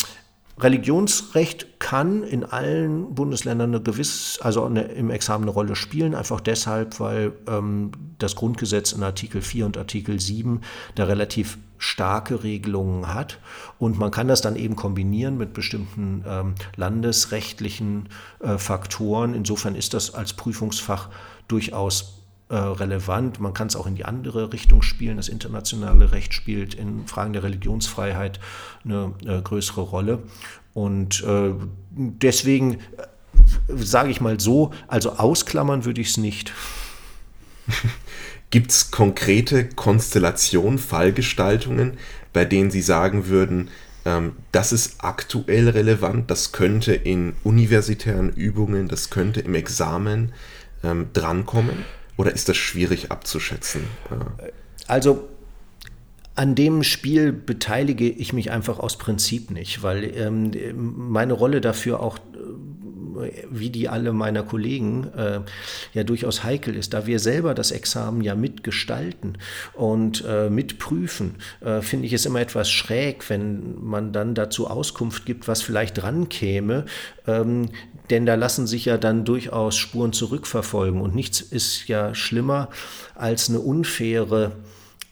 Religionsrecht kann in allen Bundesländern eine gewiss, also eine, im Examen eine Rolle spielen, einfach deshalb, weil ähm, das Grundgesetz in Artikel 4 und Artikel 7 da relativ starke Regelungen hat. Und man kann das dann eben kombinieren mit bestimmten ähm, landesrechtlichen äh, Faktoren. Insofern ist das als Prüfungsfach durchaus äh, relevant. Man kann es auch in die andere Richtung spielen. Das internationale Recht spielt in Fragen der Religionsfreiheit eine, eine größere Rolle. Und äh, deswegen äh, sage ich mal so, also ausklammern würde ich es nicht. [LAUGHS] Gibt es konkrete Konstellationen, Fallgestaltungen, bei denen Sie sagen würden, ähm, das ist aktuell relevant, das könnte in universitären Übungen, das könnte im Examen ähm, drankommen? Oder ist das schwierig abzuschätzen? Also an dem Spiel beteilige ich mich einfach aus Prinzip nicht, weil ähm, meine Rolle dafür auch wie die alle meiner Kollegen äh, ja durchaus heikel ist, da wir selber das Examen ja mitgestalten und äh, mitprüfen, äh, finde ich es immer etwas schräg, wenn man dann dazu Auskunft gibt, was vielleicht dran käme, ähm, denn da lassen sich ja dann durchaus Spuren zurückverfolgen und nichts ist ja schlimmer als eine unfaire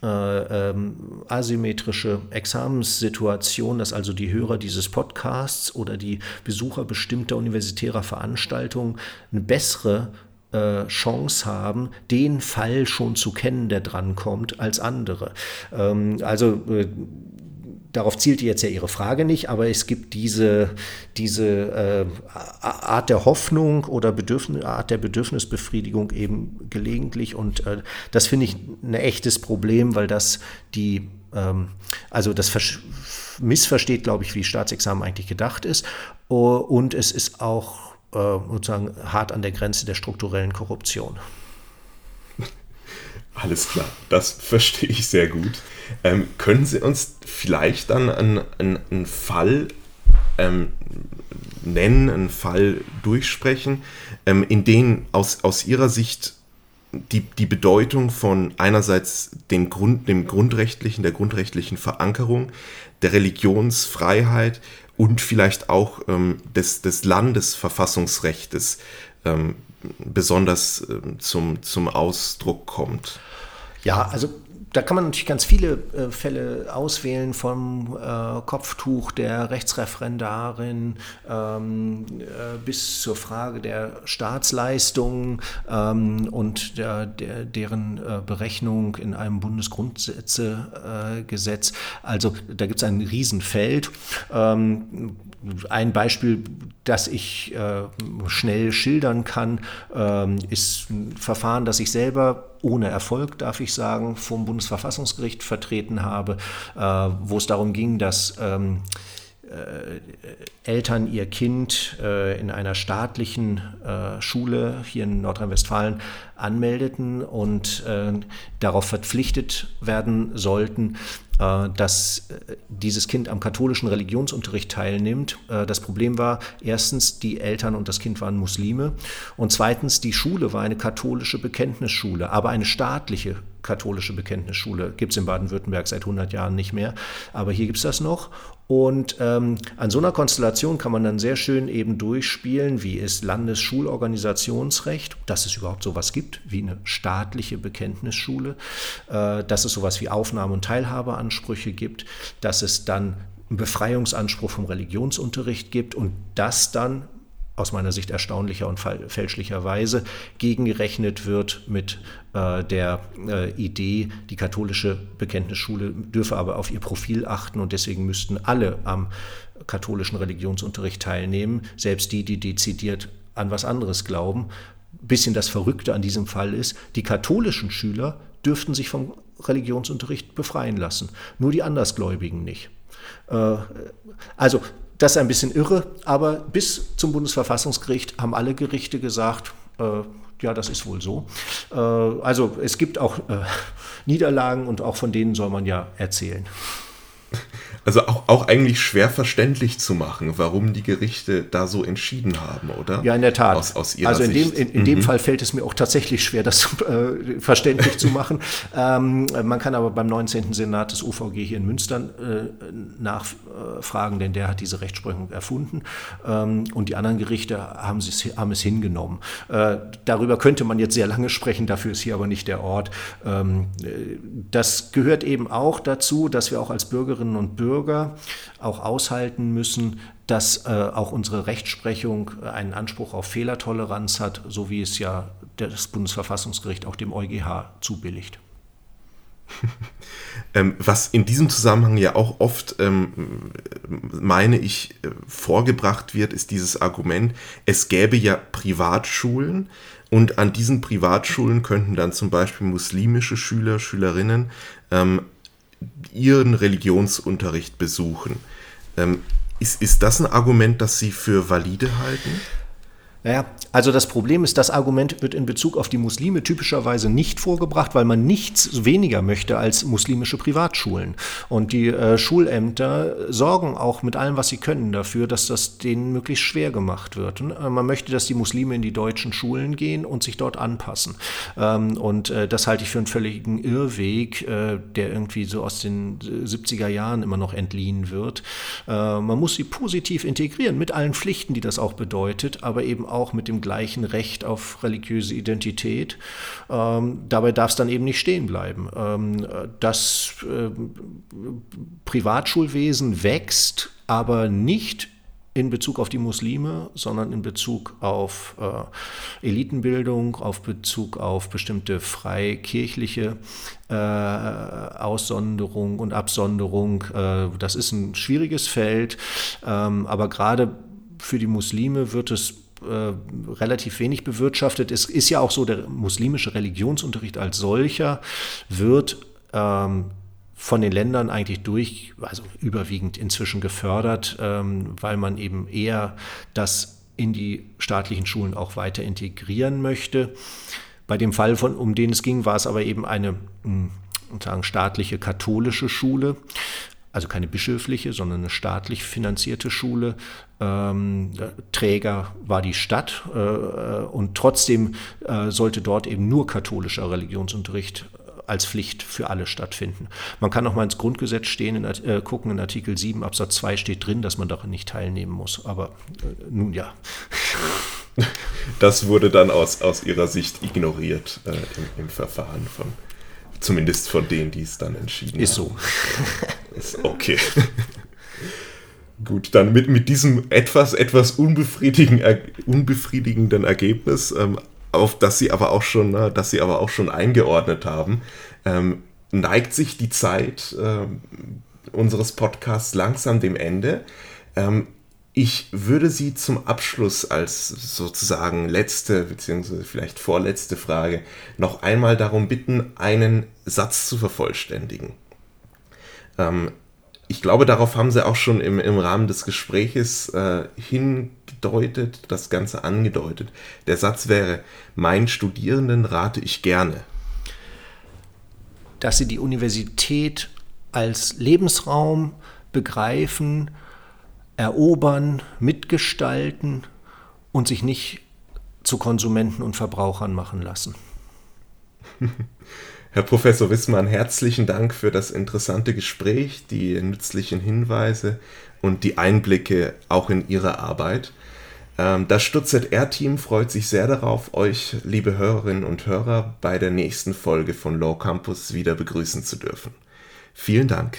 äh, ähm, asymmetrische Examenssituation, dass also die Hörer dieses Podcasts oder die Besucher bestimmter universitärer Veranstaltungen eine bessere äh, Chance haben, den Fall schon zu kennen, der drankommt, als andere. Ähm, also äh, darauf zielte jetzt ja Ihre Frage nicht, aber es gibt diese, diese äh, Art der Hoffnung oder Bedürfnis, Art der Bedürfnisbefriedigung eben gelegentlich und äh, das finde ich ein echtes Problem, weil das die, ähm, also das missversteht, glaube ich, wie Staatsexamen eigentlich gedacht ist und es ist auch äh, sozusagen hart an der Grenze der strukturellen Korruption. Alles klar, das [LAUGHS] verstehe ich sehr gut. Ähm, können Sie uns vielleicht dann einen, einen, einen Fall ähm, nennen, einen Fall durchsprechen, ähm, in dem aus, aus Ihrer Sicht die, die Bedeutung von einerseits den Grund, dem grundrechtlichen, der grundrechtlichen Verankerung, der Religionsfreiheit und vielleicht auch ähm, des, des Landesverfassungsrechtes ähm, besonders äh, zum, zum Ausdruck kommt? Ja, also da kann man natürlich ganz viele äh, Fälle auswählen, vom äh, Kopftuch der Rechtsreferendarin ähm, äh, bis zur Frage der Staatsleistungen ähm, und der, der, deren äh, Berechnung in einem Bundesgrundsätzegesetz. also da gibt es ein Riesenfeld. Ähm, ein Beispiel, das ich äh, schnell schildern kann, ähm, ist ein Verfahren, das ich selber ohne Erfolg, darf ich sagen, vom Bundesverfassungsgericht vertreten habe, äh, wo es darum ging, dass ähm, äh, Eltern ihr Kind äh, in einer staatlichen äh, Schule hier in Nordrhein-Westfalen anmeldeten und äh, darauf verpflichtet werden sollten, äh, dass äh, dieses Kind am katholischen Religionsunterricht teilnimmt. Das Problem war erstens, die Eltern und das Kind waren Muslime und zweitens, die Schule war eine katholische Bekenntnisschule, aber eine staatliche katholische Bekenntnisschule. Gibt es in Baden-Württemberg seit 100 Jahren nicht mehr, aber hier gibt es das noch. Und ähm, an so einer Konstellation kann man dann sehr schön eben durchspielen, wie ist Landesschulorganisationsrecht, dass es überhaupt sowas gibt, wie eine staatliche Bekenntnisschule, äh, dass es sowas wie Aufnahme- und Teilhabeanspruch Ansprüche gibt, dass es dann einen Befreiungsanspruch vom Religionsunterricht gibt und das dann aus meiner Sicht erstaunlicher und fälschlicherweise gegengerechnet wird mit äh, der äh, Idee, die katholische Bekenntnisschule dürfe aber auf ihr Profil achten und deswegen müssten alle am katholischen Religionsunterricht teilnehmen, selbst die, die dezidiert an was anderes glauben. Bisschen das Verrückte an diesem Fall ist, die katholischen Schüler dürften sich vom Religionsunterricht befreien lassen, nur die Andersgläubigen nicht. Äh, also das ist ein bisschen irre, aber bis zum Bundesverfassungsgericht haben alle Gerichte gesagt, äh, ja, das ist wohl so. Äh, also es gibt auch Niederlagen und auch von denen soll man ja erzählen. Also auch, auch eigentlich schwer verständlich zu machen, warum die Gerichte da so entschieden haben, oder? Ja, in der Tat. Aus, aus ihrer also in Sicht. dem, in, in mhm. dem Fall fällt es mir auch tatsächlich schwer, das [LAUGHS] äh, verständlich zu machen. Ähm, man kann aber beim 19. Senat des UVG hier in Münster äh, nachfragen, denn der hat diese Rechtsprechung erfunden. Ähm, und die anderen Gerichte haben, haben es hingenommen. Äh, darüber könnte man jetzt sehr lange sprechen, dafür ist hier aber nicht der Ort. Ähm, äh, das gehört eben auch dazu, dass wir auch als Bürgerinnen und Bürger Bürger auch aushalten müssen, dass äh, auch unsere Rechtsprechung einen Anspruch auf Fehlertoleranz hat, so wie es ja das Bundesverfassungsgericht auch dem EuGH zubilligt. [LAUGHS] Ähm, was in diesem Zusammenhang ja auch oft, ähm, meine ich, äh, vorgebracht wird, ist dieses Argument, es gäbe ja Privatschulen und an diesen Privatschulen könnten dann zum Beispiel muslimische Schüler, Schülerinnen ähm, ihren Religionsunterricht besuchen. Ähm, ist, ist das ein Argument, das Sie für valide halten? Naja, also das Problem ist, das Argument wird in Bezug auf die Muslime typischerweise nicht vorgebracht, weil man nichts weniger möchte als muslimische Privatschulen. Und die äh, Schulämter sorgen auch mit allem, was sie können, dafür, dass das denen möglichst schwer gemacht wird. Und, äh, man möchte, dass die Muslime in die deutschen Schulen gehen und sich dort anpassen. Ähm, und äh, das halte ich für einen völligen Irrweg, äh, der irgendwie so aus den 70er Jahren immer noch entliehen wird. Äh, man muss sie positiv integrieren mit allen Pflichten, die das auch bedeutet, aber eben auch mit dem gleichen Recht auf religiöse Identität. Ähm, dabei darf es dann eben nicht stehen bleiben. Ähm, das äh, Privatschulwesen wächst, aber nicht in Bezug auf die Muslime, sondern in Bezug auf äh, Elitenbildung, auf Bezug auf bestimmte freikirchliche äh, Aussonderung und Absonderung. Äh, das ist ein schwieriges Feld, ähm, aber gerade für die Muslime wird es äh, relativ wenig bewirtschaftet. Es ist ja auch so, der muslimische Religionsunterricht als solcher wird ähm, von den Ländern eigentlich durch, also überwiegend inzwischen gefördert, ähm, weil man eben eher das in die staatlichen Schulen auch weiter integrieren möchte. Bei dem Fall, von, um den es ging, war es aber eben eine hm, sagen, staatliche katholische Schule also keine bischöfliche, sondern eine staatlich finanzierte Schule. Ähm, Träger war die Stadt äh, und trotzdem äh, sollte dort eben nur katholischer Religionsunterricht als Pflicht für alle stattfinden. Man kann auch mal ins Grundgesetz stehen, in, äh, gucken, in Artikel 7 Absatz 2 steht drin, dass man daran nicht teilnehmen muss. Aber äh, nun ja. Das wurde dann aus, aus Ihrer Sicht ignoriert äh, im, im Verfahren von Zumindest von denen, die es dann entschieden Ist haben. Ist so. okay. [LAUGHS] Gut, dann mit, mit diesem etwas, etwas unbefriedigenden Ergebnis, ähm, auf das sie aber auch schon, äh, das sie aber auch schon eingeordnet haben, ähm, neigt sich die Zeit äh, unseres Podcasts langsam dem Ende. Ich würde Sie zum Abschluss als sozusagen letzte bzw. vielleicht vorletzte Frage noch einmal darum bitten, einen Satz zu vervollständigen. Ähm, ich glaube, darauf haben Sie auch schon im, im Rahmen des Gespräches äh, hingedeutet, das Ganze angedeutet. Der Satz wäre, meinen Studierenden rate ich gerne. Dass sie die Universität als Lebensraum begreifen, erobern, mitgestalten und sich nicht zu Konsumenten und Verbrauchern machen lassen. [LAUGHS] Herr Professor Wissmann, herzlichen Dank für das interessante Gespräch, die nützlichen Hinweise und die Einblicke auch in Ihre Arbeit. Ähm, das StutzR-Team freut sich sehr darauf, euch, liebe Hörerinnen und Hörer, bei der nächsten Folge von Law Campus wieder begrüßen zu dürfen. Vielen Dank.